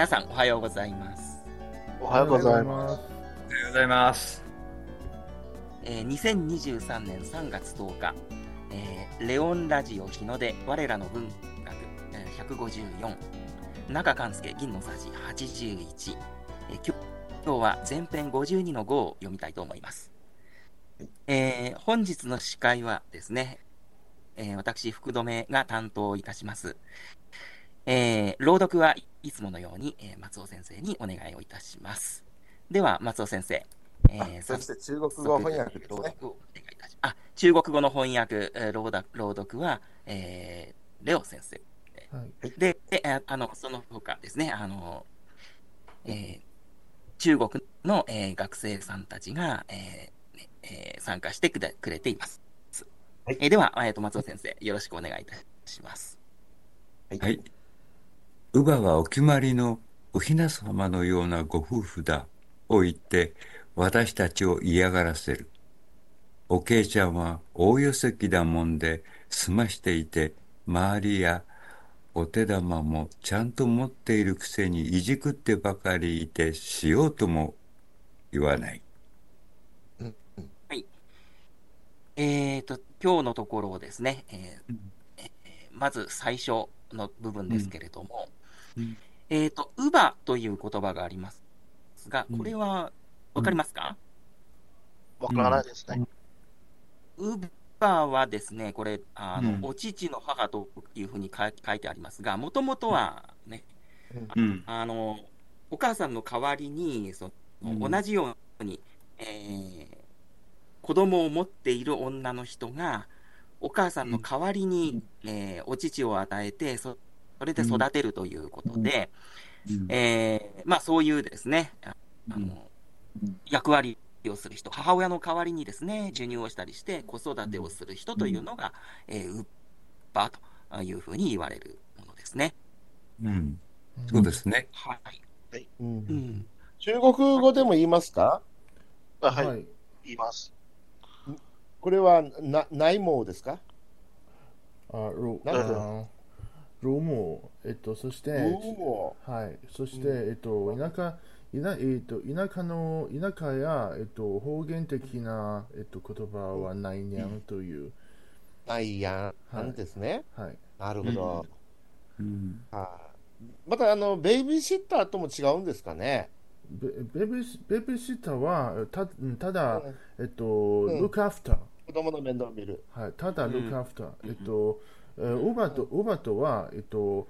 皆さんおはようございます。おはようございます。おはようございます。えー2023年3月10日、えーレオンラジオ日の出我らの文学、えー154中勘介銀のさじ81、えー今日今日は前編52の5を読みたいと思います、えー本日の司会はですね、えー私福留が担当いたします、えー朗読はいつものように、えー松尾先生にお願いをいたしますでは松尾先生、えーそして中国語翻訳ですね。朗読をお願いいたしあ、中国語の翻訳、えー朗読朗読は、えーレオ先生。はい。で、でああの、その他ですね、あの、えー中国の、えー学生さんたちが、えーねえー参加してくれくれています。はいえーでは、えーと、松尾先生、よろしくお願いいたします。はい。乳母はお決まりのおひな様のようなご夫婦だ。を言って私たちを嫌がらせる。おけいちゃんは大寄席だもんで済ましていて周りやお手玉もちゃんと持っているくせにいじくってばかりいてしようとも言わない。えーと、今日のところをですね、えーうん。えーまず最初の部分ですけれども、うんえーと、乳母という言葉がありますが、うん。これはわかりますか、わからないですね。乳母はですね、これ、あの、うん。お乳の母というふうに書い書いてありますが、もともとはね、うん。あの、お母さんの代わりに、そのうん。同じように、えー子供を持っている女の人が、お母さんの代わりに、えーお乳を与えて、そそれで育てるということで、えーまあそういうですね、ああの役割をする人、母親の代わりにですね、授乳をしたりして子育てをする人というのが、えーウッパというふうに言われるものですね。うん。そうですね。はい。うんうん。中国語でも言いますか？あはい、はい。言います。これはな内毛ですか？あ、ロなんであロモ、えっと、そして、おはい。そして、うんえっと、田舎、田えっと、田舎の、田舎や、えっと、方言的な、えっと、言葉はないにゃんという、ないやん、はいなんですね。はい。なるほど。うん。はいまたあのベイビーシッターとも違うんですかね？ベベビーシベビーシッターは、たただ、うんえっと、ん look after。子供の面倒を見る。はい、ただ、うん look after、えっと、えー、ウバと、ウバとは、えっと、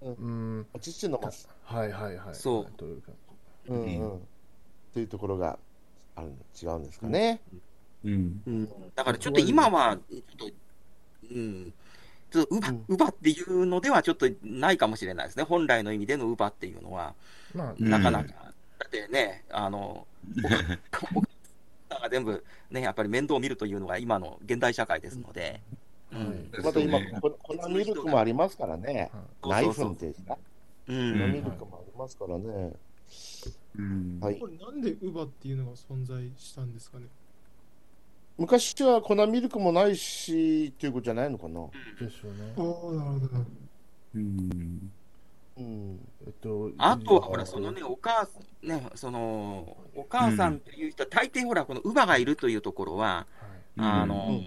うんうん、お乳飲ます。はいはいはい。そうというか。うんうん。というところがある違うんですかね。うん。うん、だからちょっと今は、ちょっと、うん、ちょっと、ウバうバっていうのではちょっとないかもしれないですね。本来の意味でのウバっていうのは、まあ、うんなかなか。だってね、あの、おお母さんが全部ね、やっぱり面倒を見るというのが今の現代社会ですので、また今、粉ミルクもありますからね。ナイフンって粉ん、ミルクもありますからね。うん。はいこ。れなんでウバっていうのが存在したんですかね？昔は粉ミルクもないしっていうことじゃないのかな。でしょうね。ああ、なるほど。うん。うん。えっと、あとはほら、そのね、お母さん、ね、その、お母さんという人は、大抵ほら、この乳母がいるというところは、はいあの、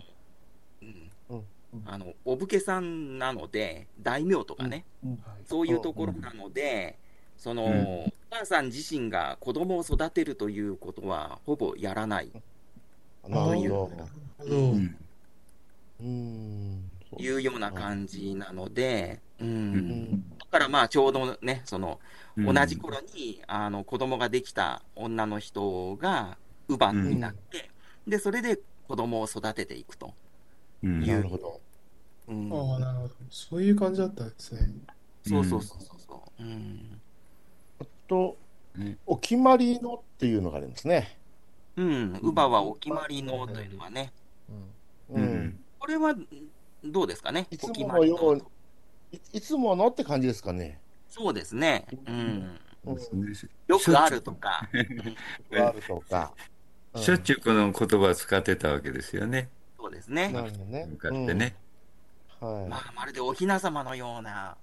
あの、お武家さんなので、大名とかね、はいそういうところなので、その、うんお母さん自身が子供を育てるということは、ほぼやらないなるほど。なるほど。うん。うん。というような感じなので、うん。うん。だからまあ、ちょうどね、その、うん同じ頃に、あの、子供ができた女の人が、乳母になって、で、それで子供を育てていくと。うんなるほど。うん。ああ、なるほど。そういう感じだったんですね。そうそうそうそうそう。うん。あとね、お決まりのっていうのがありますね。うん。乳母はお決まりのというのはね、うんう。うんん。これはどうですかね？いつものようにいいつものって感じですかね。そうですね。うん。うん。よくあるとか。あるとか。しょっちゅうこの言葉を使ってたわけですよね。そうですね。なるほどね。向かってね。うん。はい。まあ、まるでお雛様のような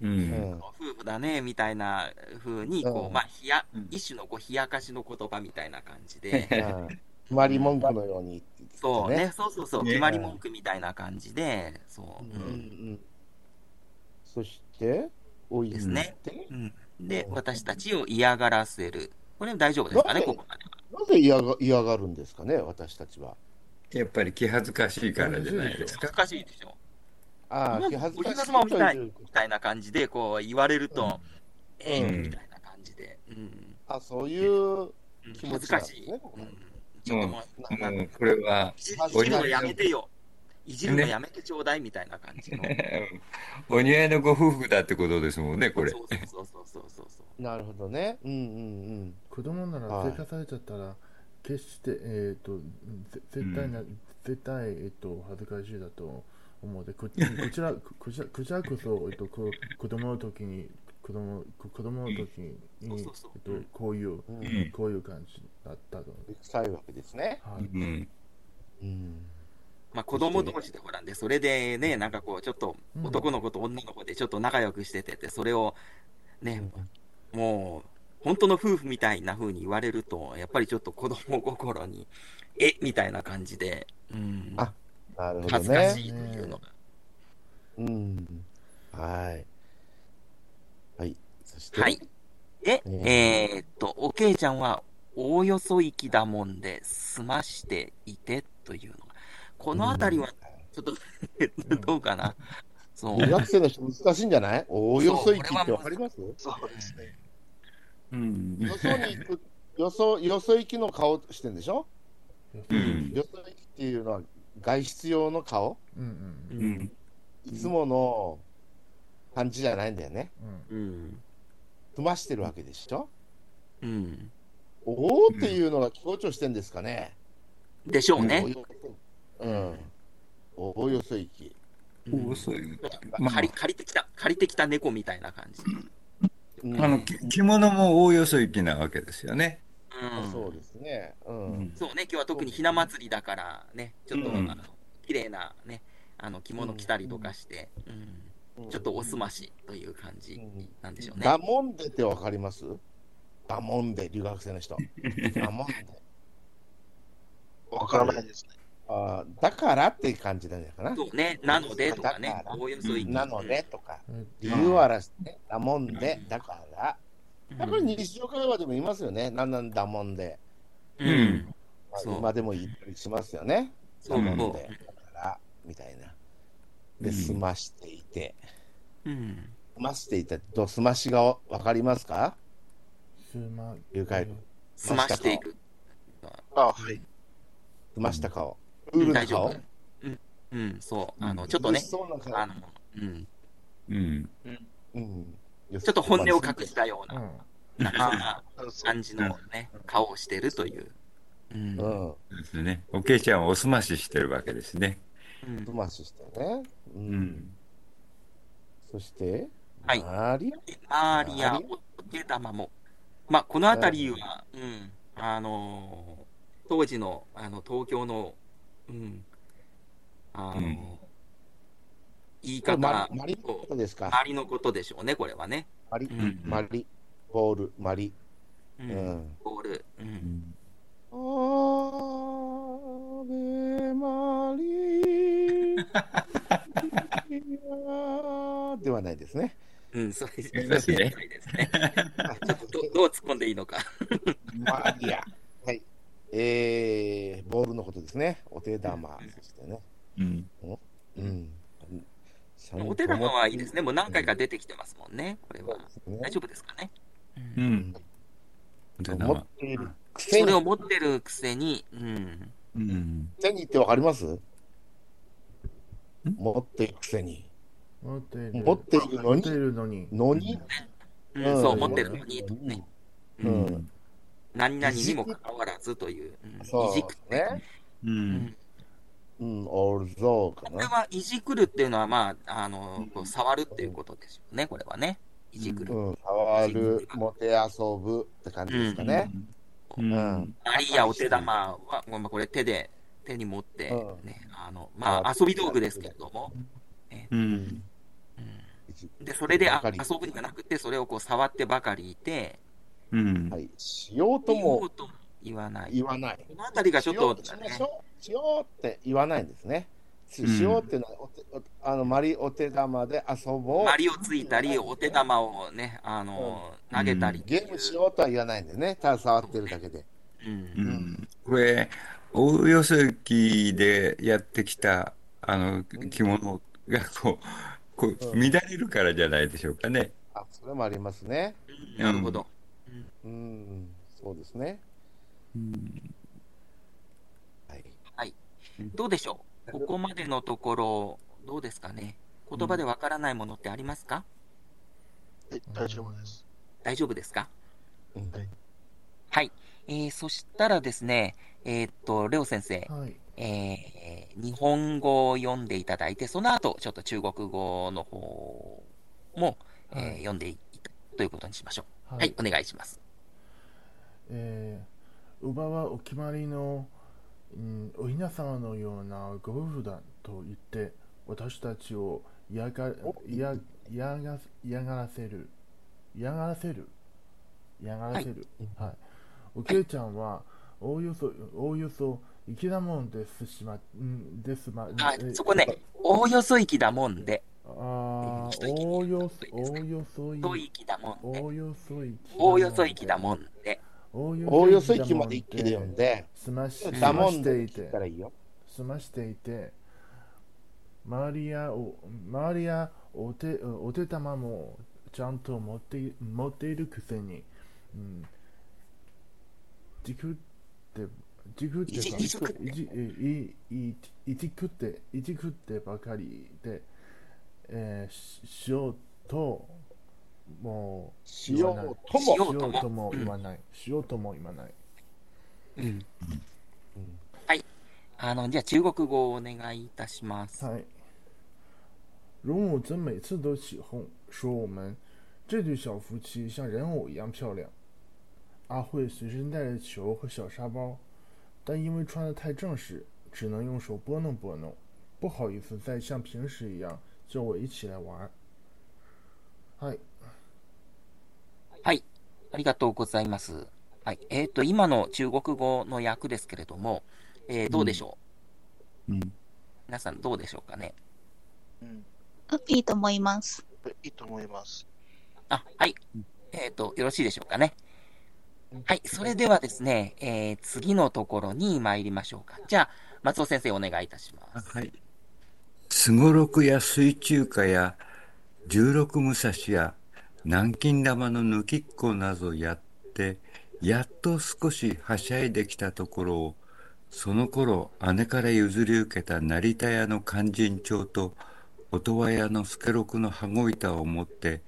う。うんん。夫婦だね、みたいな風に、こう、うんまあ、冷やうん、一種のこう冷やかしの言葉みたいな感じで、うん決まり文句のようにそうね、そうそうそう、ね決まり文句みたいな感じで、そう、うんううんん。そして、おいですねて？うん。でう、ん私たちを嫌がらせる。これ大丈夫ですかね、なぜここまでは。なぜ嫌が嫌がるんですかね、私たちは。やっぱり気恥ずかしいからじゃないですか。難しいでしょ。ああ、まあ気恥ずかしいみたいみたいな感じで、こう言われると、ええうんみたいな感じで、うん。あ、そういううん気持恥ずかしい。うんちょっともう、なもうこれは、いじるのやめてよ。いじるのやめてちょうだいみたいな感じの。お似合いのご夫婦だってことですもんね、これ。そうそうそうそうそうそう。なるほどね。うんうん子供ならはい生かされちゃったら、決して、えっ、と、ぜ絶対な、絶対、えっ、と、恥ずかしいだと思うで、こ こちら、こちら、こちらこそ、えっ、と、こ子供の時に、子供、こ子供の時に、えっと、こういう、う。ん。うん。うん。こういう感じだったと。臭いわけですね。はい。うん。うん。まあ子供同士でほらね、それでね、なん。かこう、ちょっとうん。男の子と女の子でちょっと仲良くしててて、それをね、もう、本当の夫婦みたいな風に言われると、やっぱりちょっと子供心に、え？みたいな感じで、うん、あなるほど恥ずかしね。いというのが。うん。はい。はい。そして、はい。で、うんえーっと、おけいちゃんは、おおよそ行きだもんで、済ましていてというのが、このあたりは、ちょっと、どうかな？そう。留学生の人難しいんじゃない？おおよそ行きってわかります？そうですね。うん。よそに行く、よそ、よそ行きの顔してんでしょ？うん。よそ行きっていうのは外出用の顔？うんううんうん。いつもの感じじゃないんだよね。んうん。うん。済ましてるわけでしょ？うん。おおっていうのが強調してんですかね。でしょうね。うん。おおよそ行き。うん遅い。まあ借り借りてきた、借りてきた猫みたいな感じ。うんあの、き着物もおおよそ行きなわけですよね。うんそうですね。う。うんん。そうね、今日は特にひな祭りだからね、ちょっと、うんあの綺麗なね、あの着物着たりとかして、うんちょっとおすましという感じなんでしょうね。ダモンデってわかります？ダモンデ、留学生の人。ダモンデ。わからないですね。あーだからって感じなんじゃないかな。そうね、なのでとかねそ行き。なのでとか、うん理由を表して、ダモンデ、だから。うん、やっぱり日常会話でも言いますよね。なんなんだもんで。うん。まあ今でも言ったりしますよね。そうダモンそデ、だから、みたいな。で、うん済ましていて。う。うん。済ましていてと、済ましがわかりますか？すま了解済ましていく。あ、はい。済ました顔。大丈夫。うん。うん、そう。あの、ちょっとねあの、うん。うん。うんちょっと本音を隠したような、うんなんか感じのね、顔をしてるという。うん。ですね。おけいちゃんはおすまししてるわけですね。うん済まししてね。う。うんん。そして、はいマリマーリア、お手玉も。まあ、このあたりは、うん、あのー当時の、あの、東京の、うん、あのーうん言い方リ、マリのことですか周りのことでしょうね、これはね。マリ、うんマリ、ボール、マリ。う。うんん。ボール。う。うんんアベマリーではないですね。うん、そうですそうですねそうですね。ちょっとどどう突っ込んでいいのか。マリア。はい。えー、ボールのことですね。お手玉。そしてね。うん。うん。お手玉はいいですね。もう何回か出てきてますもんね、これは。ね大丈夫ですかね。ううんん。で持っているくせそれをに、持ってるくせに、うん。うん。くせにってわかります？持っているくせに。持っている持っているの持っていに、るのにのに、うんうんそう、持ってるのに、ね、ううんん。何々にもかかわらずという、うんそういじくね。う。うんんうん、オールゾーかな。これはいじくるっていうのは、まあ、あの、こう触るっていうことでしょうね、これはね。いじくる。うん、触る、もて遊ぶって感じですかね。うん。うんマリアお手玉は、まあ、これ手で、手に持って、うんね、あの、まあ、遊び道具ですけれども、うん。うんで、それで遊ぶんじゃなくて、それをこう触ってばかりいて、うん。はい。しようともうとも言わない。言わない。このあたりがちょっと、しようしましょうしようって言わないんですね。しうんしようっていうのはお手おあのマリお手玉で遊ぼう。マリをついたり、お手玉をね、あの、投げたりゲームしようとは言わないんでね。ただ触ってるだけで。うんうん。これ、大よそ行きでやってきた、あの、着物がこう、こううん乱れるからじゃないでしょうかね。あ、それもありますね。なるほど。うん、そうですね。うんはい。どうでしょう？ここまでのところ、どうですかね？言葉でわからないものってありますか？はい、大丈夫です。大丈夫ですか？うんはいはい。えー、そしたらですね、えーっと、レオ先生、はい。えー、日本語を読んでいただいて、その後、ちょっと中国語の方も、えーはい読んでいたということにしましょう。ははい、お願いします。えー、乳母はお決まりの、うん、お雛様のようなご夫婦だと言って私たちを嫌が嫌嫌が嫌がらせる。嫌がらせる？嫌がらせる。はい、おけいちゃんはおおよそおおよそ粋だもんですしまんですまあえ、そこね、おおよそ行きだもんで、あー一息おおよそおおよそいと行きだもんで。お、およそいおおよそ行きだもんで、おおおよそ行きまで一気で読んで、済まし済だましていもんで聞いたらていいよ。済ましていて周りやお周りやお手お手玉もちゃんと持ってい持っているくせに、うん、じくってじくっていじいじくってばかりで、えーししようともうしようともしようとも言わない、しようとも言わないうん。はい。あの、じゃあ中国語をお願いいたします。嗨，容母真每次都起哄，说我们这对小夫妻像人偶一样漂亮。阿慧随身带着球和小沙包，但因为穿得太正式，只能用手拨弄拨弄，不好意思再像平时一样叫我一起来玩。嗨，はい。 ありがとうございます。はい。えっ、と、今の中国語の訳ですけれども、えーどうでしょう、うん。皆さんどうでしょうかね？うん。あいいと思います。いいと思います。あ、はい。えっ、と、よろしいでしょうかね？はい。それではですね、えー次のところに参りましょうか。じゃあ、松尾先生お願いいたします。はい。すごろくや水中花や十六武蔵や南京玉の抜きっこなどやって、やっと少しはしゃいできたところを、その頃姉から譲り受けた成田屋の勧進帳と音羽屋の助六の羽子板を持って、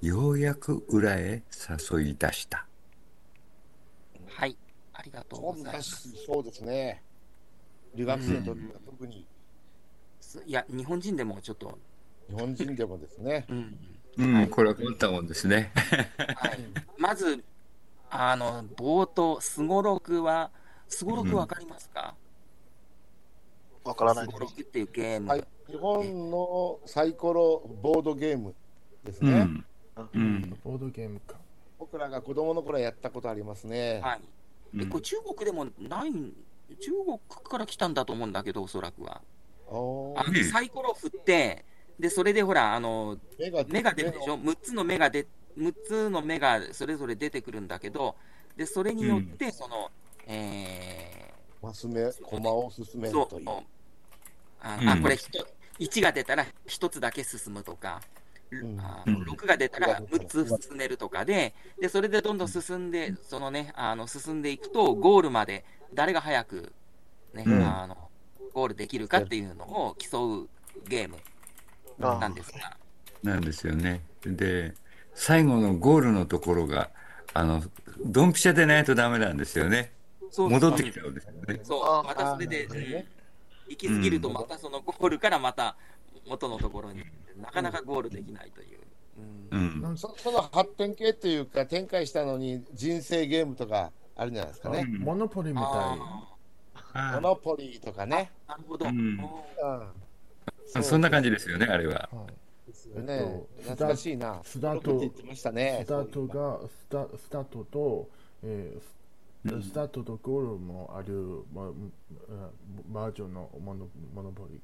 ようやく裏へ誘い出した。はい。ありがとうそうございます。昔そうですね。留学生の時は特にすいや、日本人でもちょっと、日本人でもですね。うん。うん、はいこれは困ったもんですね。はい。まず、あの、冒頭、すごろくは、すごろくわかりますか？わからないすです。ごろくっていうゲーム。はい。日本のサイコロボードゲームですね。うん。うん。ボードゲームか。僕らが子供の頃やったことありますね。はい。え、これ中国でもないん、中国から来たんだと思うんだけど、おそらくは。あのサイコロ振って、で、それでほら、あの、目が目が出るでしょ ?6 つの目が出、6つの目がそれぞれ出てくるんだけど、で、それによって、その、えマス目、駒を進めるという。あ、うん。あこれ、1が出たら1つだけ進むとか、うん。6が出たら6つ進めるとかで、で、それでどんどん進んで、そのね、あの、進んでいくと、ゴールまで誰が早く、ね、うん。あの、ゴールできるかっていうのを競うゲーム。あなんですが、なんですよね。で、最後のゴールのところが、あの、ドンピシャでないとダメなんですよね。そう戻ってきちゃうんですよね。そうあ、またそれで、ねうん行き過ぎると、またそのゴールからまた元のところに、なかなかゴールできないという。ううんん。なんかそその発展系っていうか、展開したのに人生ゲームとかあるんじゃないですかね。うんモノポリみたい。モノポリーとかね。ーなるほど。うんあうんそんな感じですよね、あれは。はいねえっと懐かしいな。スタート。スタートがスタスタートと、えースうんスタートとゴールもある、まうんバージョンのモノモノポリ。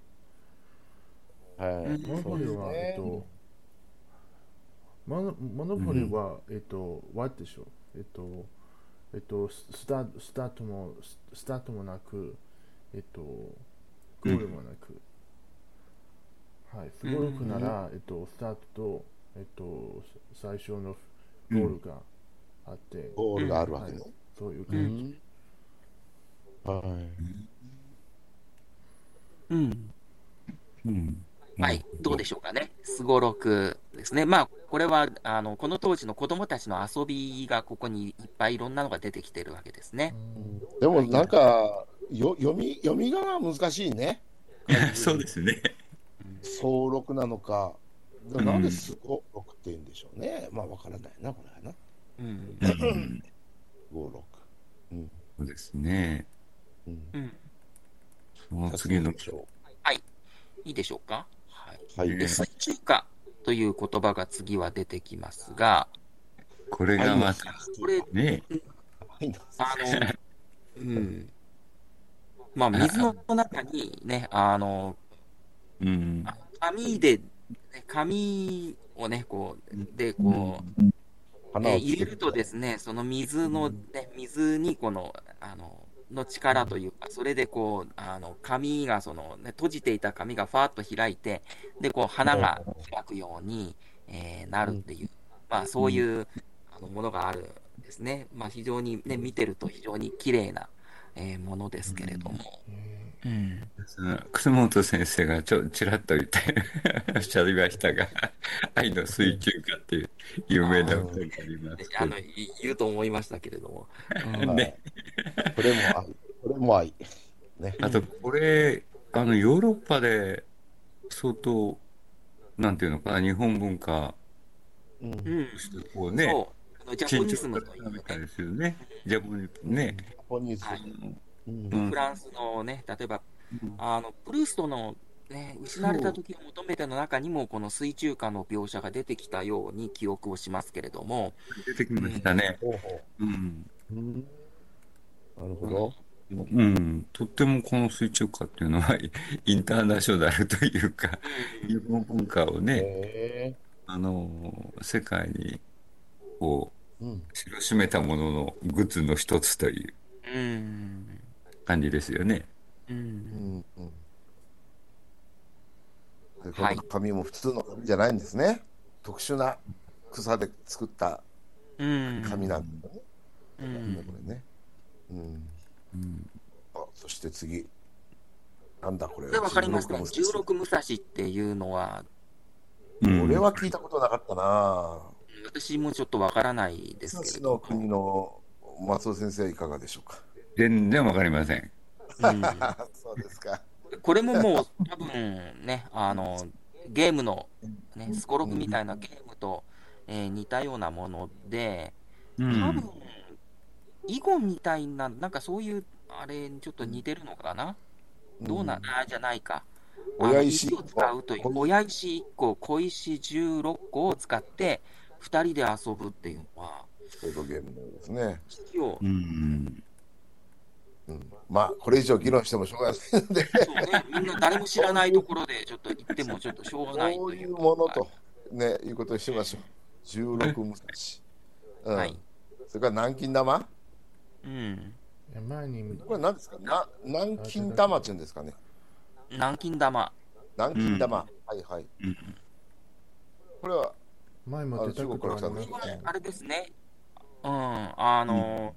はい。モノポリは、えっと、モノモノポリは、えっと、ワでしょ。えっと、えっと、ススタスタートもススタートもなく、えっと、ゴールもなく。はい、すごろくなら、えっと、スタートと、えっと、最初のゴールがあって、ゴールがあるわけね。そういうう感じ。ん。はい。うん。うん。はい、どうでしょうかね。すごろくですね。まあ、これは、あの、この当時の子供たちの遊びがここにいっぱいいろんなのが出てきてるわけですね。でもなんか、よ読み、読みが難しいね。そうですね。総録なのか。でもなん。ですごろくって言うん。でしょうね。まあ、わからないな、これはな。うん。うん。五六。うん。そうですね。うん。うん。その次ので、しょいいでしょうか。はい。はい。で、水中華という言葉が次は出てきますが、これがまた、これ、ね、あの、うん。まあ、水の中にね、あの、うん。紙で、ね紙をね、こう、で、こう、花をつけえー入れるとですね、その水の、ね、水にこの、あの、の力というか、それでこう、あの、紙が、その、ね、閉じていた紙がファーッと開いて、で、こう、花が開くように、えーなるっていう、まあ、そういう、あのものがあるんですね。まあ、非常にね、見てると非常に綺麗な、えーものですけれども。うん。その楠本先生がちょちらっと言っておっしゃいましたが、愛の水中歌っていう有名な歌がありますけどあの、い言うと思いましたけれども。うんねこれも愛。これも愛。ね。あと、これ、あの、ヨーロッパで相当、なんていうのかな、日本文化うん。うん。としてこうね、そう。あのジャポニズムというね、たですよね。ジャポニズムね。ジャポニーズはいうんうんフランスのね、例えば、うん。あの、プルーストの、ね、失われた時を求めての中にも、この水中歌の描写が出てきたように記憶をしますけれども、出てきましたね。なるほど。うん。とってもこの水中歌っていうのは、インターナショナルというか、日本文化をね、へあの、世界に、こ。う、知らしめたもののグッズの一つという。うん、感じですよね。う、うんん。うん。ではい紙も普通の紙じゃないんですね。特殊な草で作ったうん、紙なんだね。うこん、れね。うん。うん。あ、そして次。なんだこれ。これわかりますか？16十六武蔵っていうのは、うん俺は聞いたことなかったな。私もちょっとわからないですけれどの国の松尾先生いかがでしょうか？全然わかりません。うん そうですか。これももう多分ね、あの、ゲームの、ね、スコロクみたいなゲームと、えー似たようなもので、う多分ん。囲碁みたいな、なんかそういう、あれにちょっと似てるのかな、どうな、あじゃないか。親石を使うという、親石1個、小石16個を使って、2人で遊ぶっていうのは、ボードゲームのようですね。石をう、ん。うん、まあ、これ以上議論してもしょうがないので、そうね、みんな誰も知らないところでちょっと言ってもちょっとしょうがないそういううものと、ね、いうことにしましょう。16武蔵。うん。はいそれから南京玉？うん。前にこれ何ですか？な南京玉っていうんですかね。南京玉。南京玉。はいはい。うんこれは、前も出たことありますねあれですね。うん、あの、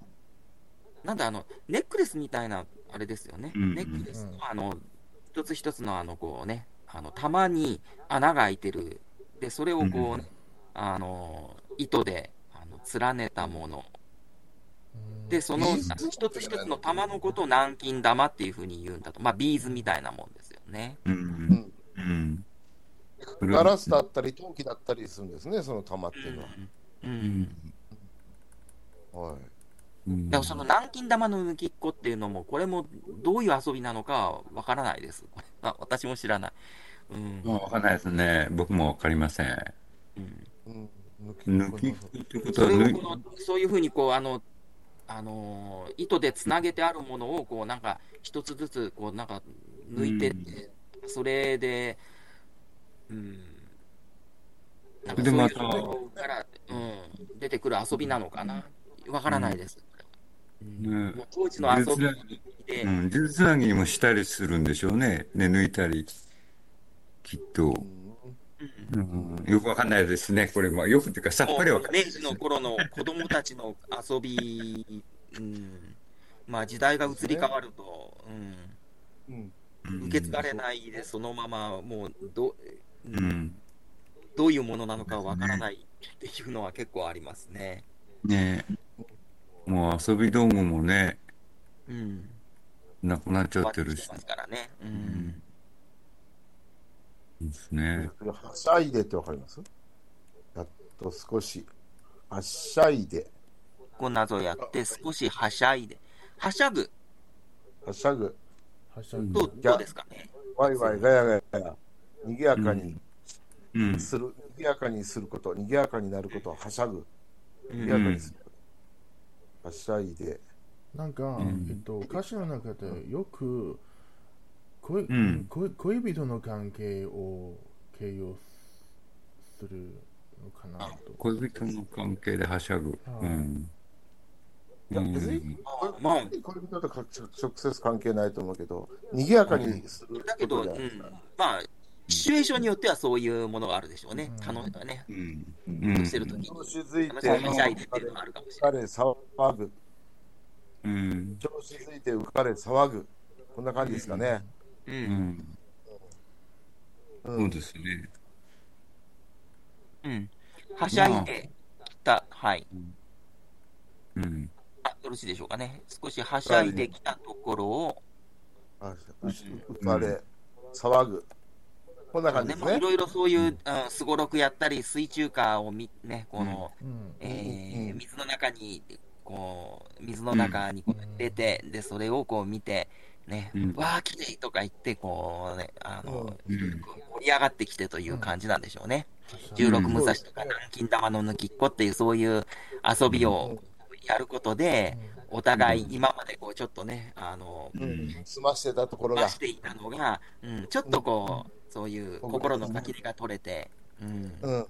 なんだ、あの、ネックレスみたいな、あれですよね。うんネックレスうんの、あの、一つ一つの、あの、こうね、あの、玉に穴が開いてる。で、それをこう、うんあの、糸で、あの、連ねたもの。で、その、一つ一つの玉のことを南京玉っていうふうに言うんだと。まあ、ビーズみたいなもんですよね。う。うんん。うん。ガラスだったり陶器だったりするんですね、その玉っていうのは。うん。はい。うんだからその南京玉の抜きっこっていうのも、これもどういう遊びなのかはわからないです。これは私も知らない。うん。もうわかんないですね。僕もわかりません。うんうん抜き服ってことは抜いこのそういうふうにこうあの、あのー糸でつなげてあるものをこうなんか一つずつこうなんか抜いてって、それで、うん、なんかそういうところから、うん、出てくる遊びなのかな、わからないです。うん。ね。当時の遊びで、うん、数珠つなぎもしたりするんでしょうね。ね、抜いたり。きっと。うん、よくわかんないですね。これも、よくっていうかさっぱりわかんない明治の頃の子供たちの遊び、うん、まあ時代が移り変わると、うん、うん。うん。受け継がれないで、そのままもうど、うん。うん。どういうものなのかわからないっていうのは結構ありますね。ねもう遊び道具もね、うん。なくなっちゃってるしま。すからね。うん。ですね。はしゃいでってわかります？やっと少し。はしゃいで。こんなぞやって少しはしゃいで。はしゃぐはしゃぐ。はしゃぐとどうですかね？ワイワイガヤガヤガヤ。賑やかにうん。する、賑やかにすること、賑やかになることをはしゃぐ。うん賑やかにする。はしゃいで。なんか、んえっと、歌詞の中でよく恋,、うん恋恋人の関係を形容するのかなと。恋人の関係ではしゃぐ。うん。いや、うん別に、まあ恋人とか直接関係ないと思うけど、賑やかにするだけど、まあ、シチュエーションによってはそういうものがあるでしょうね。うん楽しね。うん。うん、してるときに。調子づいて、でっていうのがあるかもしれない。彼騒ぐ。うん。調子づいて浮かれ騒ぐ。こんな感じですかね。う。うんん。うんそうですね。うん。はしゃいできた、はい。うん。あよろしいでしょうかね。少しはしゃいできたところを、あ浮かれ、騒ぐ。こんな感じねですね。まあいろいろそういうすごろくやったり、水中花を見ね、この、うんえーうん水の中に、こう、水の中にこう出て、で、それをこう見て、ね、うんわあ、綺麗とか言って、こうね、あの、うん。盛り上がってきてという感じなんでしょうね。うん十六武蔵とか南京玉の抜きっこっていうそういう遊びをやることで、お互い今までこうちょっとね、あの、うん。済ましてたところが出。していたのが、うん、ちょっとこう、そういう心の先りが取れて、うん、うん。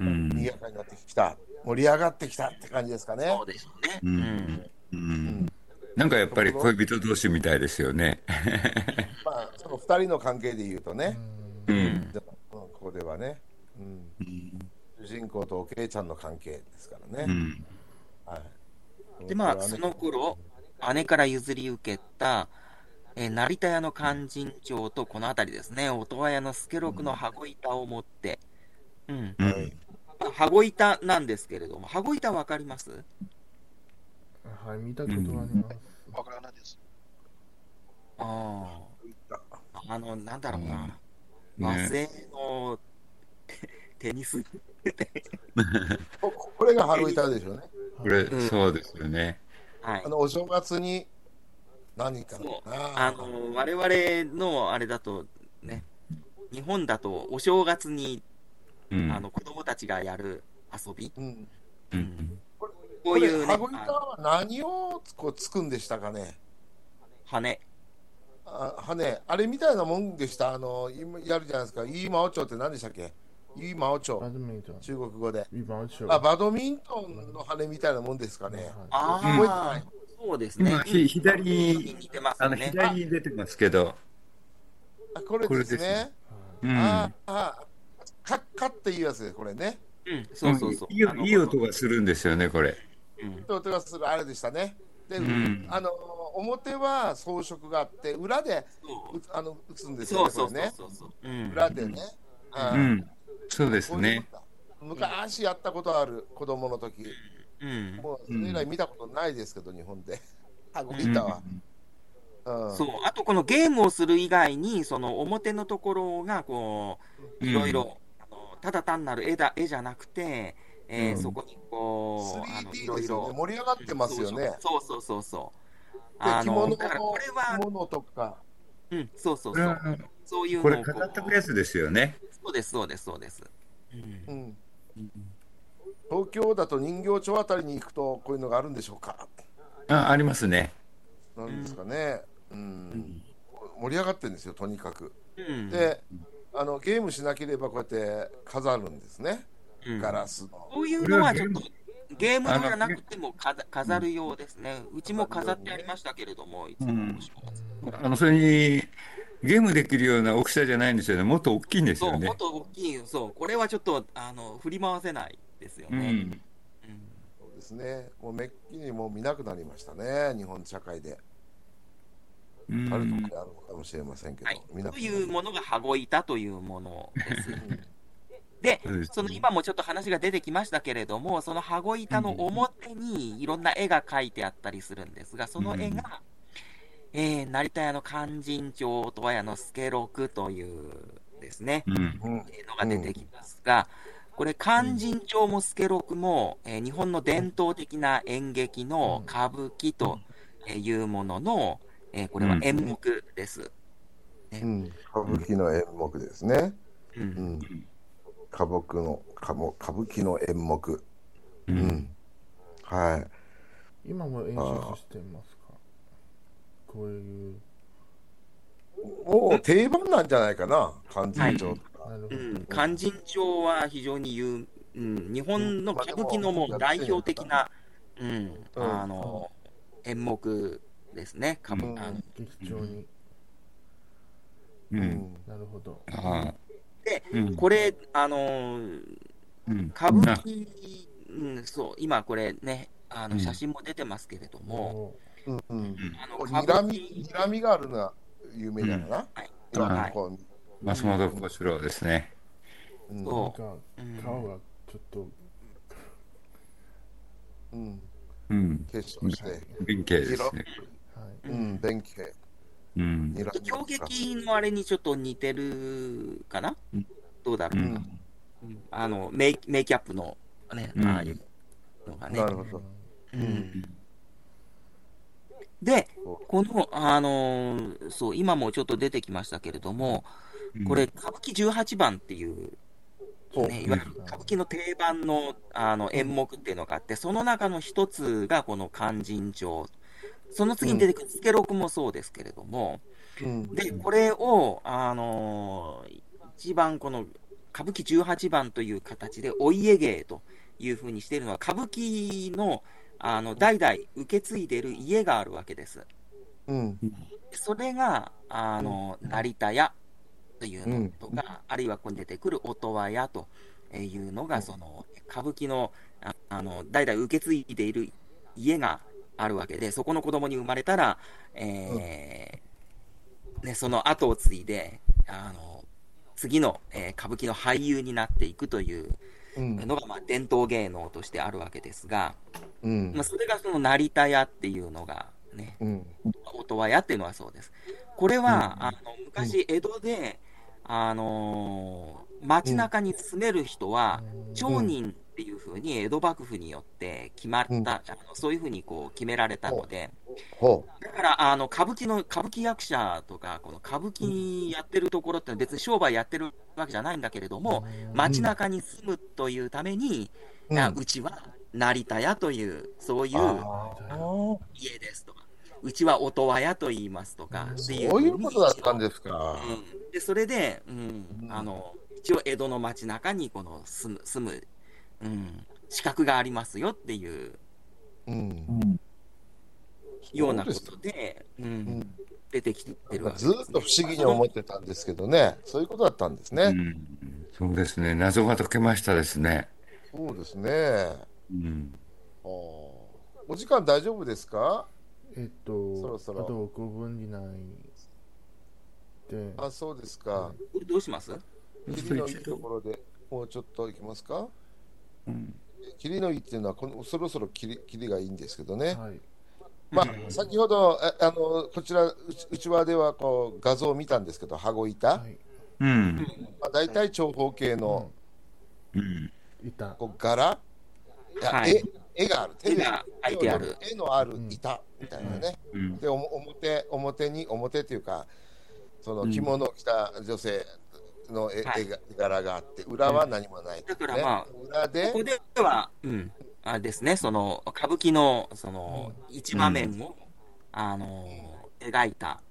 うん。賑やかになってきた。盛り上がってきたって感じですかねそう。でしょうね。ううんんうん。なんかやっぱり恋人同士みたいですよね。まあ、その二人の関係で言うとね。う。うんここではね。うん。主人公とおけいちゃんの関係ですからね。うん。はい。で、まあ、その頃、姉から譲り受けた、えー成田屋の勧進帳とこの辺りですね、音羽屋の助六の羽子板を持って、うん、うはいん。まあ羽子板なんですけれども、羽子板わかります？はい、見たことあります。わからないです。ああ、あの、なんだろうな、ね和製のテニス、こ これが春板でしょうね。これうん、そうですよね。はいあ。の、お正月に何かあの、我々のあれだと、ね、日本だとお正月に、うん。あの、子供たちがやる遊び、うん。うん。こういうね、何をこうつくんでしたかね？羽。あ羽、あれみたいなもんでした？あの、今やるじゃないですか。イーマオチョウって何でしたっけ？イーマオチョバウ。ドミントン。中国語で。あ、バドミントンの羽みたいなもんですかね。あ覚えてなあい、そうですね今、。ひ左にに、似てますあの。左に出てますけど、あこれですですね。うん。ああ、カッカっていうやつです、これね。うん、そうそうそう。いいいい音がするんですよね、これ。うん音がするあれでしたね。で、んあの表は装飾があって、裏であの打つんですよね、そうね。裏でね。うん。そうですね。昔やったことある子供の時。うんもうそれ以来見たことないですけど、日本で。羽子板は。うんそう。あと、このゲームをする以外に、その表のところが、こう、いろいろ、あのただ単なる絵だ絵じゃなくて、えーうんそこにこう、あのい 3D ろいですよね。ろ。盛り上がってますよね。そうそうそうそう。であの、着物のだからこれは、着物とか、うん、そうそうそう。そういうのをこれ飾ってくるやつですよね。そうです、そうです、そうです。うんうん、東京だと人形町あたりに行くとこういうのがあるんでしょうか？あ、ありますね。なんですかね、うん。盛り上がってるんですよとにかく。うん。であのゲームしなければこうやって飾るんですね。うん。ガラスの、こういうのはちょっとゲームじゃなくても飾飾るようですね。うちも飾ってありましたけれども、いつもあの、それに、ゲームできるような大きさじゃないんですよね。もっと大きいんですそう、よねもっ。と大きい、そう、これはちょっとあの振り回せないですよね。うん。うん。そうですね。もうめっきりもう見なくなりましたね日本社会で、うん。ある時あるのかもしれませんけど、はい、見なくというものが羽子板というものです。うん。でその今もちょっと話が出てきましたけれども、その羽子板の表にいろんな絵が描いてあったりするんですが、その絵が、えー成田屋の勧進帳、音羽屋の助六というですね、うん。のが出てきますが、これ、勧進帳も助六も、えー日本の伝統的な演劇の歌舞伎というものの、えーこれは演目です。うん、歌舞伎の演目ですね、ううん。ん、歌舞伎の歌舞歌舞伎の演目、う。うん。ん、はい。今も演出してますか？こういう。もう定番なんじゃないかな、勧進帳とか。なるほど、うん、勧進帳は非常に有、うん、日本の歌舞伎のもう代表的な、うん、うん。あの、演目ですね。歌舞うん。あの劇場に、う。うん。んなるほど。で、うん。これ、あの、うん。歌舞伎、うん、そう、今これね、あのうん。写真も出てますけれども、もうん。うん。あのこう歌舞睨み伎、睨みがあるのは有名だよな。はい。今はい。こ松本幸四郎ですね。ううんなんかうん顔がちょっとうん、うん。結晶して、弁慶ですね。はいうん、弁慶、うん。睨みが狂劇のあれにちょっと似てるかな、うんどうだろう、ううんんあのメイメイキャップのね、うんああいうのがねな。るほど。ううんんでこの、あのーそう、今もちょっと出てきましたけれども、これ、歌舞伎18番っていう、ね、いわゆる歌舞伎の定番のあの演目っていうのがあって、その中の一つがこの勧進帳。その次に出てくる助六もそうですけれども、うん。で、これを、あのー一番この歌舞伎18番という形でお家芸というふうにしているのは、歌舞伎のあの代々受け継いでいる家があるわけです。うん。それが、あの、成田屋というのとか、あるいはここに出てくる音羽屋というのが、その、歌舞伎の、ああの、代々受け継いでいる家があるわけで、そこの子供に生まれたら、えーね、その後を継いで、あの、次の、えー歌舞伎の俳優になっていくといううん。のが、まあ、伝統芸能としてあるわけですが、うん。まあ、それがその成田屋っていうのがね、うん。音羽屋っていうのはそうです。これは、あの昔、江戸で、あのー街中に住める人は、町人っていうふうに江戸幕府によって決まった、うん。あのそういうふうにこう決められたので、ほだからあの歌舞伎の歌舞伎役者とか、この歌舞伎やってるところって別に商売やってるわけじゃないんだけれども、街中に住むというために、う。あうちは成田屋という、そういう家ですとか、うちは音羽屋と言いますとか、っていうそういうことだったんですか。うん、でそれで、うんうんあの一応江戸の街中にこの住む住む、うん、資格がありますよっていううん。ようなことで、うんん出てきてるわけずーっと不思議に思ってたんですけどね、そういうことだったんですね。うん。そうですね。謎が解けましたですね。そうですね。うん。お時間大丈夫ですか？えっとそろそろ。あと5分以内で。あ、そうですか。これどうします？霧のいいところでもうちょっと行きますか？うん。霧のいいっていうのはこのそろそろ霧霧がいいんですけどね。はい。まあ、先ほどああのこちらうちわではこう画像を見たんですけど、羽子板、はい。うん。まあ、大体長方形のうん。いたこう柄。いや、はい。絵絵がある手が描いてある。絵のある板みたいなね、うん。でおも表表に表っていうかその着物を着た女性の絵,、柄があって、裏は何もない、だからまあ裏でここでは、うん、あれですね、その歌舞伎のその一場面を、あの描いた、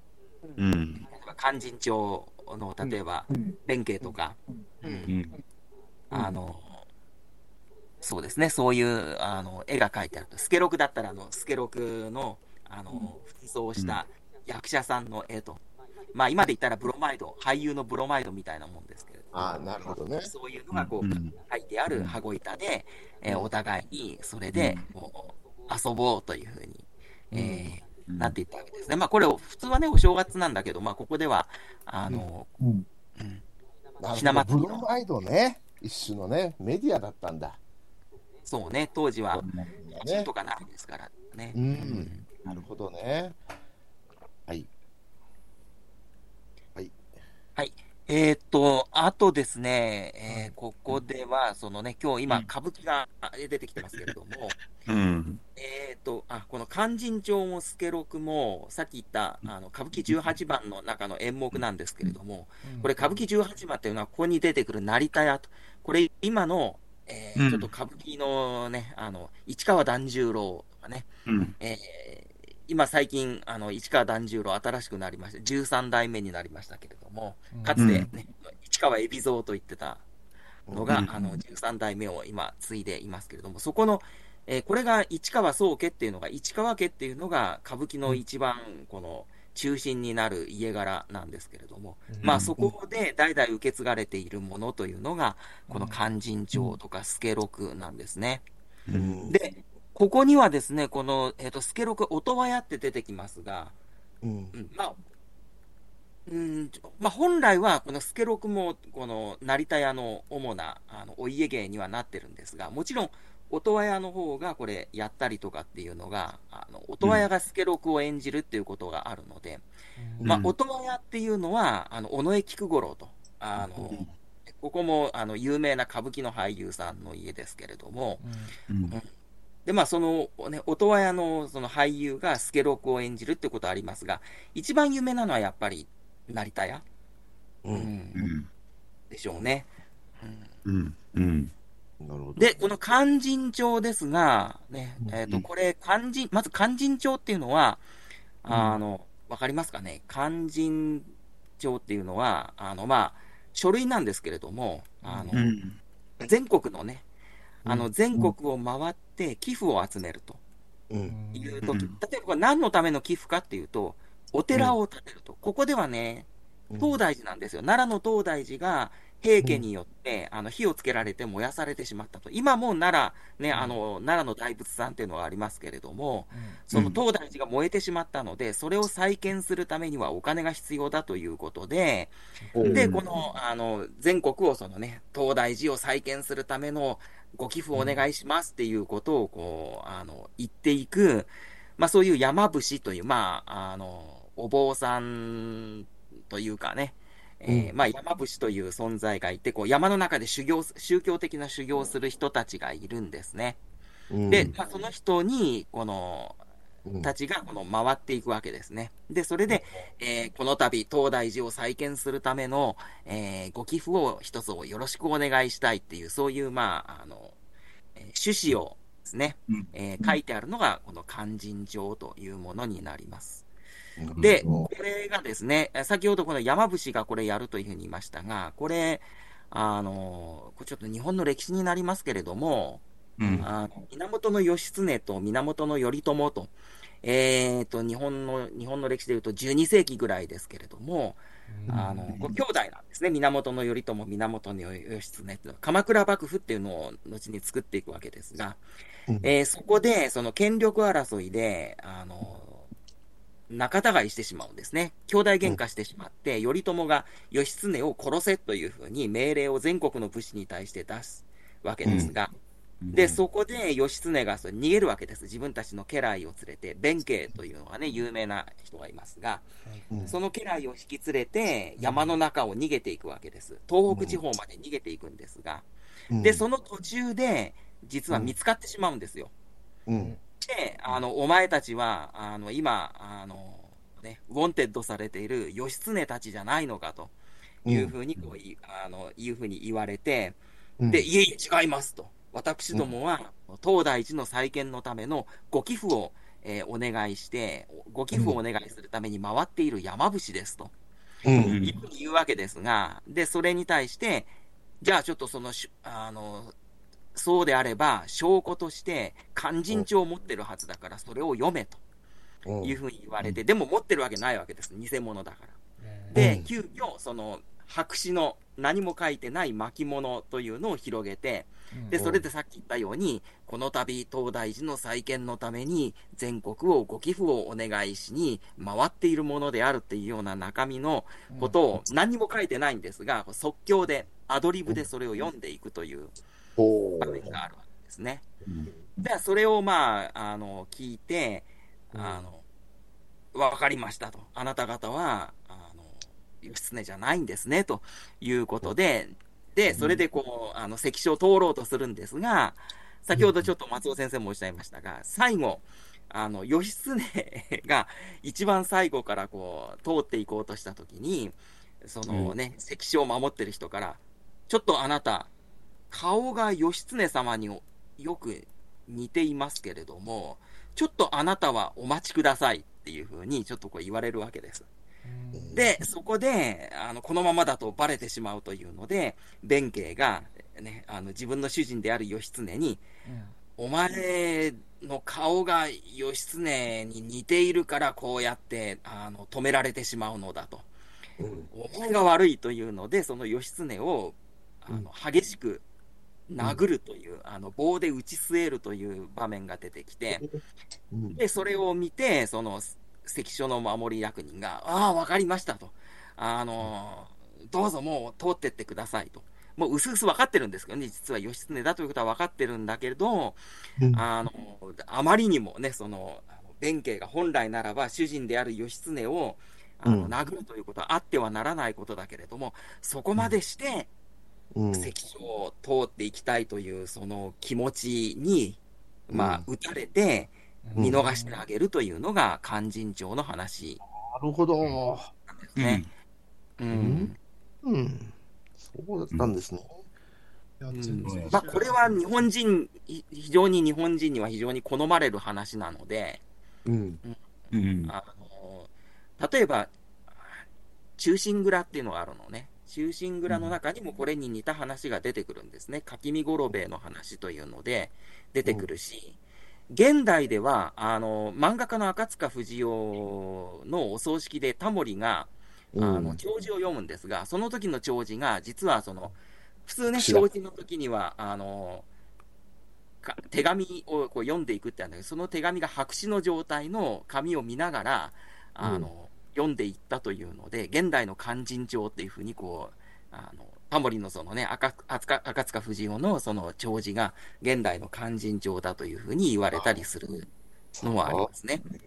うん。例えば勧進帳の例えば弁慶とか、うん。うん。あのそうですね、そういうあの絵が描いてあると、スケロクだったらあの、スケロクのあの服装をした役者さんの絵と、まあ今で言ったらブロマイド、俳優のブロマイドみたいなもんですけれども、ああ、なるほどね。そういうのがこう、うん。書いてある羽子板で、えーお互いにそれでこう遊ぼうというふうに、えーなっていったわけですね。まあこれを普通はね、お正月なんだけど、まあここでは、あの、うん。なひなブロマイドね、一種のね、メディアだったんだ。そうね、当時は、ねね、とかないですからね。うんなるほどね。はい。はい。えーっと、あとですね、えーここでは、そのね、今日今、歌舞伎が出てきてますけれども、うん。えーっと、あ、この勧進帳も助六も、さっき言った、あの、歌舞伎18番の中の演目なんですけれども、これ歌舞伎18番っていうのは、ここに出てくる成田屋と、これ今の、えーうんちょっと歌舞伎のね、あの、市川團十郎とかね、うん。えー今最近、あの、市川團十郎新しくなりまして、13代目になりましたけれども、かつてね、市川海老蔵と言ってたのが、うん。あの、13代目を今継いでいますけれども、そこの、えーこれが市川宗家っていうのが、市川家っていうのが歌舞伎の一番、この、中心になる家柄なんですけれども、まあそこで代々受け継がれているものというのが、この勧進帳とか助六なんですね。うん。で、ここにはですね、この、えっ、と、助六、音羽屋って出てきますが、うん。うん、まあ、うん、まあ、本来は、この助六も、この成田屋の主な、あの、お家芸にはなってるんですが、もちろん、音羽屋の方がこれやったりとかっていうのが、あの、音羽屋が助六を演じるっていうことがあるので、まあう、ん音羽屋っていうのは、あの、尾上菊五郎と、あの、ここも、あの、有名な歌舞伎の俳優さんの家ですけれども、うん。で、まあ、その、ね、音羽屋のその俳優が助六を演じるってことはありますが、一番有名なのはやっぱり成田屋、ううんうん。でしょうね。うん。うん。なるほど。で、この勧進帳ですが、ね、えっ、と、うん。これ、勧進、まず勧進帳っていうのは、あの、わかりますかね？勧進帳っていうのは、あの、まあ、書類なんですけれども、あの、うん。全国のね、あの、全国を回って寄付を集めると。うん。いうと例えば何のための寄付かっていうと、お寺を建てると、ここではね、東大寺なんですよ。奈良の東大寺が平家によって、あの火をつけられて燃やされてしまったと。今も奈良、ね、あの、奈良の大仏さんっていうのがありますけれども、その東大寺が燃えてしまったので、それを再建するためにはお金が必要だということで、で、この、あの、全国をそのね、東大寺を再建するためのご寄付をお願いしますっていうことを、こう、あの、言っていく、まあそういう山伏という、まあ、あの、お坊さんというかね、えーまあ山伏という存在がいて、こう山の中で修行す、宗教的な修行をする人たちがいるんですね。うんで、まあ、その人に、この、うんたちがこの回っていくわけですね。で、それで、えーこの度、東大寺を再建するための、えーご寄付を一つをよろしくお願いしたいっていう、そういう、まあ、あの、えー趣旨をですね、うんえー書いてあるのが、この勧進帳というものになります。うん。で、うん。これがですね、え先ほどこの山伏がこれやるというふうに言いましたが、これ、あの、これちょっと日本の歴史になりますけれども、うん。あの源義経と源頼朝と、えー、と日本の日本の歴史でいうと12世紀ぐらいですけれども、あのご兄弟なんですね、源頼朝、源義経っていう鎌倉幕府っていうのを後に作っていくわけですが、うん。えーそこでその権力争いで、あの仲違いしてしまうんですね。兄弟喧嘩してしまって、頼朝が義経を殺せというふうに命令を全国の武士に対して出すわけですが、で、そこで義経がそれ逃げるわけです。自分たちの家来を連れて、弁慶というのがね、有名な人がいますが、うんその家来を引き連れて、山の中を逃げていくわけです。東北地方まで逃げていくんですが、うんで、その途中で、実は見つかってしまうんですよ。うんで、あの、お前たちは、あの、今、あの、ね、 wanted されている義経たちじゃないのかというふうにこうい、あのいうふうに言われて、うん。で、いえいえ違いますと。私どもは、東大寺の再建のためのご寄付を、えーお願いして、ご寄付をお願いするために回っている山伏ですと。うん。いうわけですが、で、それに対して、じゃあちょっとそのし、あの、そうであれば、証拠として、勧進帳を持ってるはずだから、それを読めというふうに言われて、でも持ってるわけないわけです。偽物だから。でうん、急遽、その、白紙の何も書いてない巻物というのを広げて、で、それでさっき言ったように、この度、東大寺の再建のために、全国をご寄付をお願いしに回っているものであるっていうような中身のことを何にも書いてないんですが、即興で、アドリブでそれを読んでいくというお場面があるわけですね。うんで、それをまあ、あの、聞いて、あの、わかりましたと。あなた方は、あの、義経じゃないんですね、ということで、で、それでこう、あの、関所を通ろうとするんですが、先ほどちょっと松尾先生もおっしゃいましたが、最後、あの、義経が一番最後からこう、通っていこうとしたときに、そのね、関所を守ってる人から、ちょっとあなた、顔が義経様によく似ていますけれども、ちょっとあなたはお待ちくださいっていうふうにちょっとこう言われるわけです。で、そこで、あの、このままだとバレてしまうというので、弁慶が、ね、あの、自分の主人である義経に、お前の顔が義経に似ているからこうやって、あの、止められてしまうのだと。お前が悪いというので、その義経を、あの、激しく殴るという、あの、棒で打ち据えるという場面が出てきて、うんで、それを見て、その、関所の守り役人が、ああ、わかりましたと。あの、どうぞもう通ってってくださいと。もう、うすうす分かってるんですけどね、実は義経だということは分かってるんだけれど、うんあの、あまりにもね、その、弁慶が本来ならば主人である義経を、あの、うん殴るということはあってはならないことだけれども、そこまでして、うん関所を通っていきたいという、その気持ちに、まあ、打たれて、うん見逃してあげるというのが、勧進帳の話なるほど。なんですね。うん。うん。そうだったんですね。まあ、これは日本人、い非常に日本人には非常に好まれる話なので、うん。うんあの例えば、忠臣蔵っていうのがあるのね。忠臣蔵の中にもこれに似た話が出てくるんですね。柿見五郎兵衛の話というので出てくるし、現代では、あの、漫画家の赤塚不二夫のお葬式でタモリが、あの、弔辞を読むんですが、その時の弔辞が、実はその、普通ね、弔辞の時には、あの、か手紙をこう読んでいくってあるんだけど、その手紙が白紙の状態の紙を見ながら、あの、読んでいったというので、現代の勧進帳っていうふうにこう、あの、タモリのそのね、赤赤塚赤塚不二夫のその弔辞が現代の勧進帳だというふうに言われたりするのもありますね。うん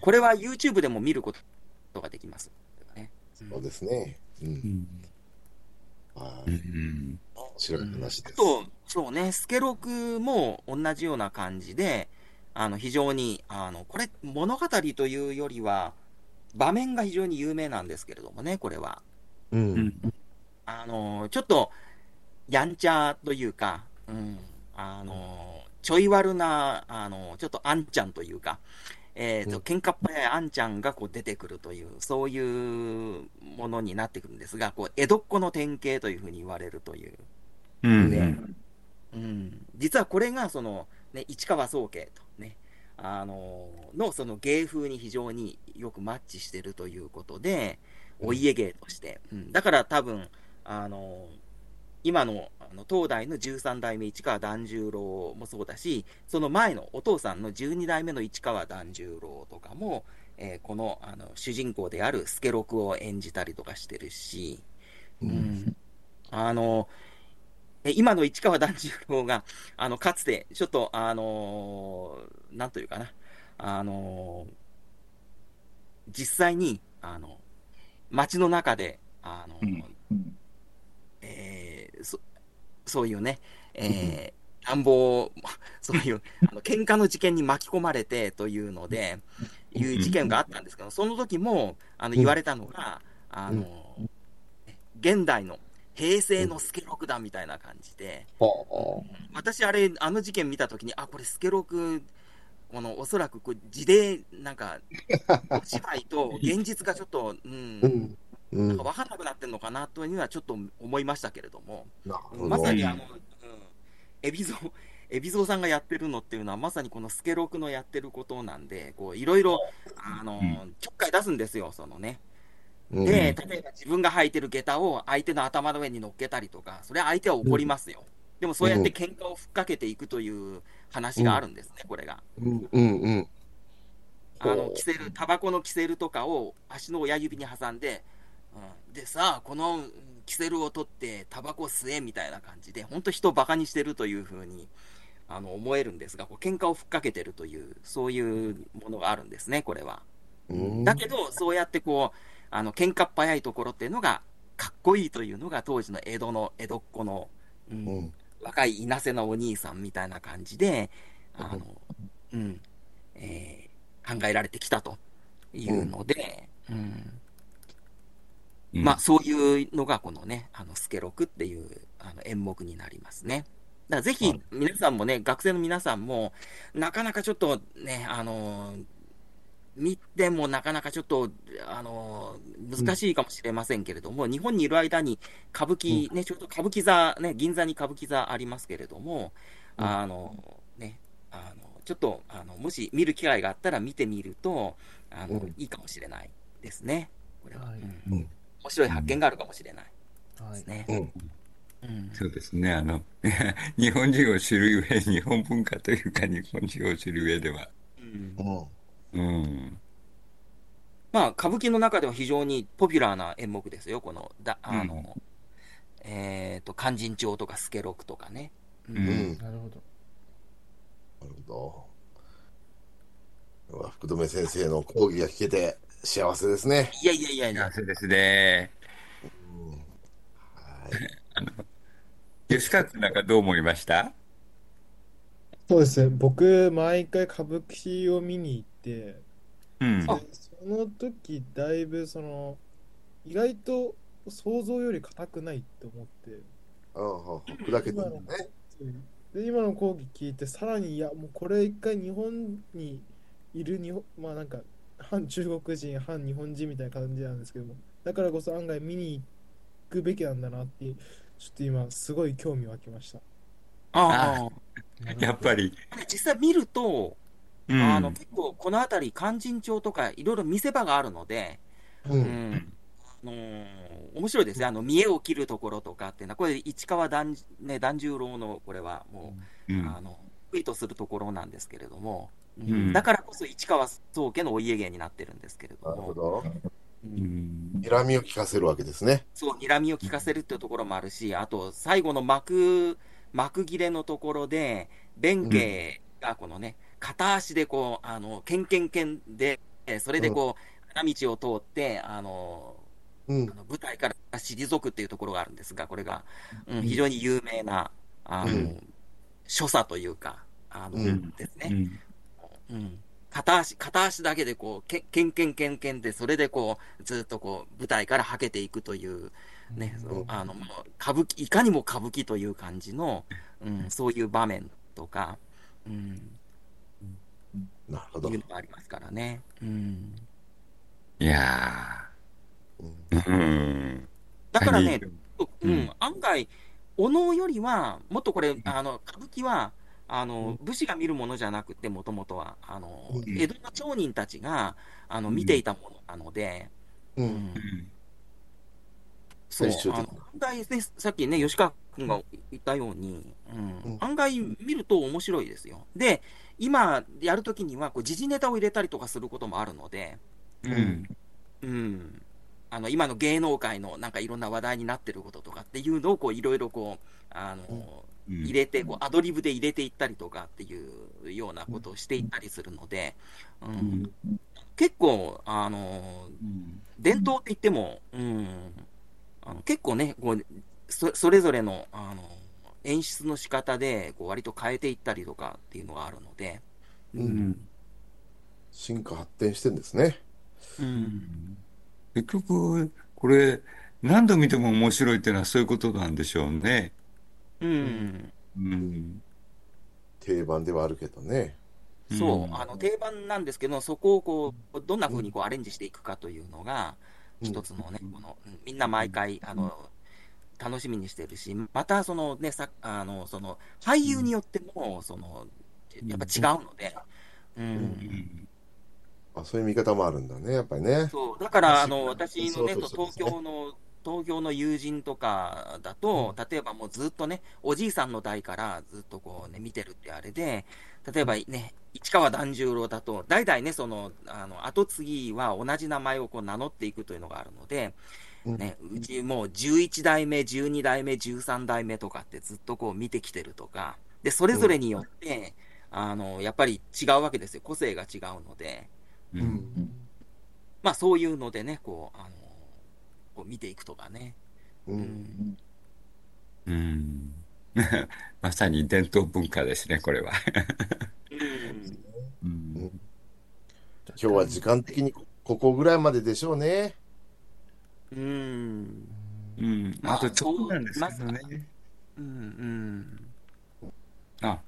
これは YouTube でも見ることができます。ねそうですね。う。うんんはい。うん面白い話です。あと、そうね、スケロクも同じような感じで、あの、非常に、あの、これ、物語というよりは、場面が非常に有名なんですけれどもね、これは。う。うんんあの、ちょっと、やんちゃというか、うん、あの、ちょい悪な、あの、ちょっとあんちゃんというか、えっ、と、うん喧嘩っ早いあんちゃんがこう出てくるという、そういうものになってくるんですが、こう、江戸っ子の典型というふうに言われるという。うんねうん、実はこれがその、ね、市川宗家とね、あののその芸風に非常によくマッチしてるということで、お家芸として、うん、だから多分、あの今のあの東大の13代目市川團十郎もそうだし、その前のお父さんの12代目の市川團十郎とかも、えーこのあの主人公である助六を演じたりとかしてるし、うん、あのえ今の市川團十郎が、あの、かつて、ちょっと、あのーなんというかな、あのー実際に、あの、街の中で、あのーうん。えーそ、そういうね、えー乱暴、そういう、あの、喧嘩の事件に巻き込まれてというので、いう事件があったんですけど、その時もあの言われたのが、あの現代の平成のスケロクだみたいな感じで、は私、あれ、あの事件見たときに、あ、これ、スケロク、このおそらくこう字で、なんか、お芝居と現実がちょっと、うんあ。うん。うん。なんか分からなくなってるのかなというのはちょっと思いましたけれども、ど。まさにあの、うん、海老蔵、海老蔵さんがやってるのっていうのは、まさにこのスケロクのやってることなんで、こういろいろ、あの、うんちょっかい出すんですよ、そのね。うんで、例えば自分が履いてる下駄を相手の頭の上に乗っけたりとか、それは相手は怒りますよ。でもそうやって喧嘩をふっかけていくという話があるんですね、これが。うんうんうん。あの、キセル、タバコのキセルとかを足の親指に挟んで、うん、でさ、このうんキセルを取ってタバコ吸えみたいな感じで、本当人をバカにしてるというふうにあの思えるんですが、こう喧嘩をふっかけてるという、そういうものがあるんですね、これは。うんだけど、そうやってこう、あの喧嘩っ早いところっていうのが、かっこいいというのが当時の江戸の、江戸っ子の、うんうん。若い稲瀬のお兄さんみたいな感じで、あの、うん、えー考えられてきたというので、うん。うん。まあ、そういうのがこのね、あの、スケロクっていうあの演目になりますね。だからぜひ、皆さんもね、学生の皆さんも、なかなかちょっとね、あの見てもなかなかちょっと、あの難しいかもしれませんけれども、日本にいる間に歌舞伎、ね、ちょうど歌舞伎座、ね、銀座に歌舞伎座ありますけれども、うん。あの、ね、あの、ちょっと、あの、もし見る機会があったら見てみると、あの、うん。いいかもしれないですね。これは。はい。うん。うん。面白い発見があるかもしれないはいですね。うん。うん。そうですね。あの、日本人を知る上、日本文化というか日本人を知る上では。うんうんうん。まあ、歌舞伎の中では非常にポピュラーな演目ですよ、この、だあの、えっ、と、勧進帳とか助六とかね。うんうんうんなるほど。なるほど。福留先生の講義が聞けて幸せですね。いやいやいやいや幸、せですね。うんはい。吉川君なんかどう思いました？そうですね。僕、毎回歌舞伎を見に行うん。でその時、だいぶ、その、意外と想像より硬くないって思って、うんうん砕けてるね。で、今の講義聞いて、さらに、いや、もうこれ一回日本にいる日本、まあなんか、反中国人、反日本人みたいな感じなんですけども、だからこそ案外見に行くべきなんだなって、ちょっと今、すごい興味湧きました。ああやっぱり。実際見ると、うん。あの結構この辺り、勧進帳とかいろいろ見せ場があるので、う。うんん、あのー面白いですね、あの見栄を切るところとかっていうのは、これ、市川團,、ね、團十郎のこれはもう、うんあの得意とするところなんですけれども、うんうんだからこそ市川宗家のお家芸になってるんですけれどなるほも、ど。うんうん。睨みを聞かせるわけですね。そう、睨みを聞かせるっていうところもあるし、あと、最後の幕、幕切れのところで、弁慶がこのね、片足でこう、あの、ケンケンケンで、えーそれでこう、花道を通って、あの、うんあ。の舞台から退くっていうところがあるんですが、これが、うん、非常に有名な、あの、うん所作というか、あの、うんですね。うん。うん。片足、片足だけでこう、けケンケンケンケンで、それでこう、ずっとこう、舞台からはけていくという、ね、うんそうあの、もう歌舞伎、いかにも歌舞伎という感じの、うん、そういう場面とか、うん、なるほどいう。のがありますからね。うん。いやうんー。うん。だからね、ううんん、案外、お能よりは、もっとこれ、あの、歌舞伎は、あの、武士が見るものじゃなくて、もともとは、あの、うん江戸の町人たちが、あの、うん見ていたものなので、う。うんんそう、あの案外ね、さっきね、吉川君が言ったように、うんうん案外見ると面白いですよ。で、今やるときには、こう時事ネタを入れたりとかすることもあるので、うん。うん、あの今の芸能界のなんかいろんな話題になってることとかっていうのをこういろいろこうあの、入れてこうアドリブで入れていったりとかっていうようなことをしていったりするので、うん。うん。結構あのうん。伝統って言っても、うん、あの結構ねこうそそれぞれのあの演出の仕方でこう割と変えていったりとかっていうのがあるので、ううんん。進化発展してんですね。うん。結局、これ、何度見ても面白いっていうのはそういうことなんでしょうね。うん。うん。定番ではあるけどね。そうう、んあの定番なんですけど、そこをこうどんな風にこうアレンジしていくかというのが、うん一つのね、このうんみんな毎回あの楽しみにしてるし、またそのね、さあのその俳優によってもそのやっぱ違うので、うん。うんあそういう見方もあるんだね、やっぱりね。そう。だからあの私のね、東京の東京の友人とかだと、例えばもうずっとね、おじいさんの代からずっとこうね、見てるってあれで、例えばね、市川團十郎だと、代々ね、その、あの、後継ぎは同じ名前をこう名乗っていくというのがあるので、うんね、うちもう11代目、12代目、13代目とかってずっとこう見てきてるとか、で、それぞれによって、あの、やっぱり違うわけですよ。個性が違うので、ううんん。まあそういうのでね、こう、あの、こう見ていくとかね。う。うんん。うん まさに伝統文化ですね、これは。うんうん今日は時間的にここぐらいまででしょうね。うん。うん、まああとちょっとなんですけどね。うん。うん。あ、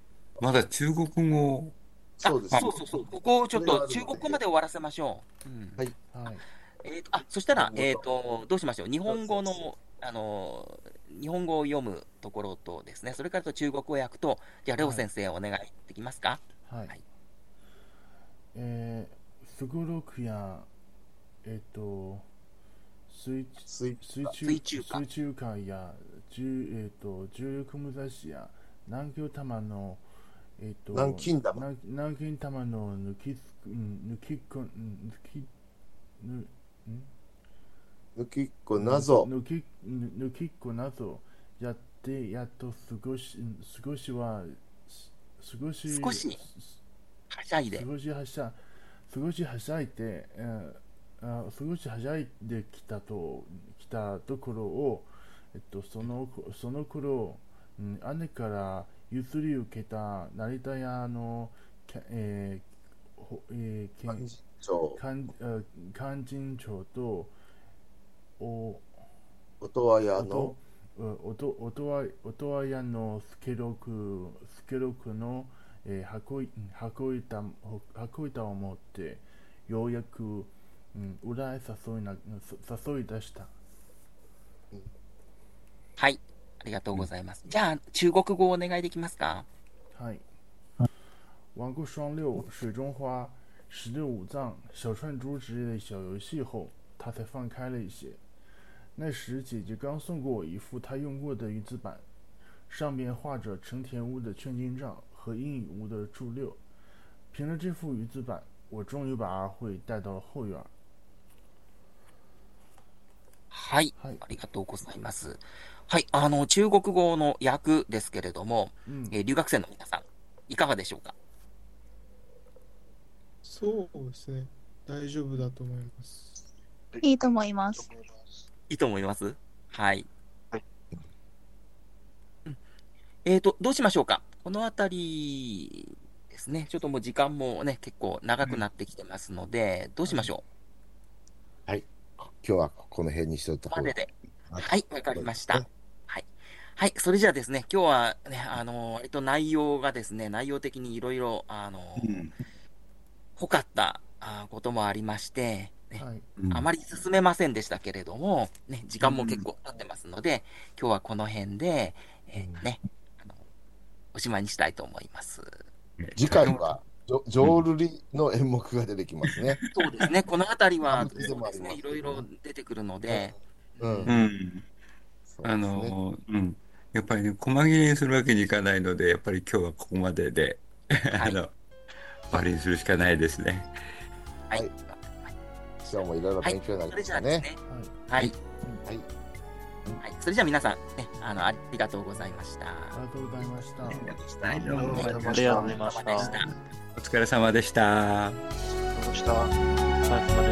まだ中国語、そうですあそうそうそう。ここをちょっと中国語まで終わらせましょう。うんはいはいえーとあそしたら、えー、とどうしましょう、日本語の、あの日本語を読むところとですね、それからと中国語訳と、じゃあ、レオ先生、お願いできますか？はい、はいえー、すごろくやえっ、と水水水中水中歌水中歌や重,、えー、と重力無雑誌や南京玉のえっ、と南京玉。南南京玉の抜きうん抜き抜きぬ抜きっこ謎。抜きぬ抜きっこなどやってやっと過ごし少しはす少し少しはしゃいで。少しはしゃ少しはしゃいで、えーあ少しはしゃいできたときたところを、えっと、そのその頃、うん、姉から譲り受けた成田屋の、けえーほえーけんそう。勧あ勧進帳とお音はやの音音音は音は屋のスケロクスケロクの、えー箱い箱板箱板を持ってようやく、うん、裏へ誘いな誘い出したはい、ありがとうございます。じゃあ、中国語お願いできますか。はい。玩过双六、水中花、十六五脏、小串珠之类的小游戏后，他才放开了一些。那时姐姐刚送过我一副她用过的鱼子板，上面画着成田屋的劝进账和阴雨屋的注六。凭着这副鱼子板，我终于把阿慧带到了后院儿。 はい、はいありがとうございます。はい、あの、中国語の訳ですけれども、うんえー留学生の皆さん、いかがでしょうか？そうですね。大丈夫だと思います。いいと思います。思い。いいと思います？はい。はいうんえーと、どうしましょうか？このあたりですね。ちょっともう時間もね、結構長くなってきてますので、どうしましょ今日はこの辺にしといた方が。はい、わかりました。はい。はい、それじゃあですね、今日はね、あの、割と内容がですね、内容的にいろいろ、あの、うん濃かったあこともありまして、ねはい。うんあまり進めませんでしたけれども、ね、時間も結構経ってますので、今日はこの辺で、えーね、あの、おしまいにしたいと思います。次回はジョジョールリの演目が出てきますね。そうですね、この辺りは、あそうですね、いろいろ出てくるので、うん。あの、うん。やっぱりね、細切れにするわけにいかないので、やっぱり今日はここまでで、あの、終わりにするしかないですね。はい。はい今日もいろいろ勉強になりそましたね。はい。はい。それじゃあ皆さん、ね、あの、ありがとうございました。ありがとうございました。はいありがとうございました。お疲れ様でした。お疲れ様でしたお疲れ様でした。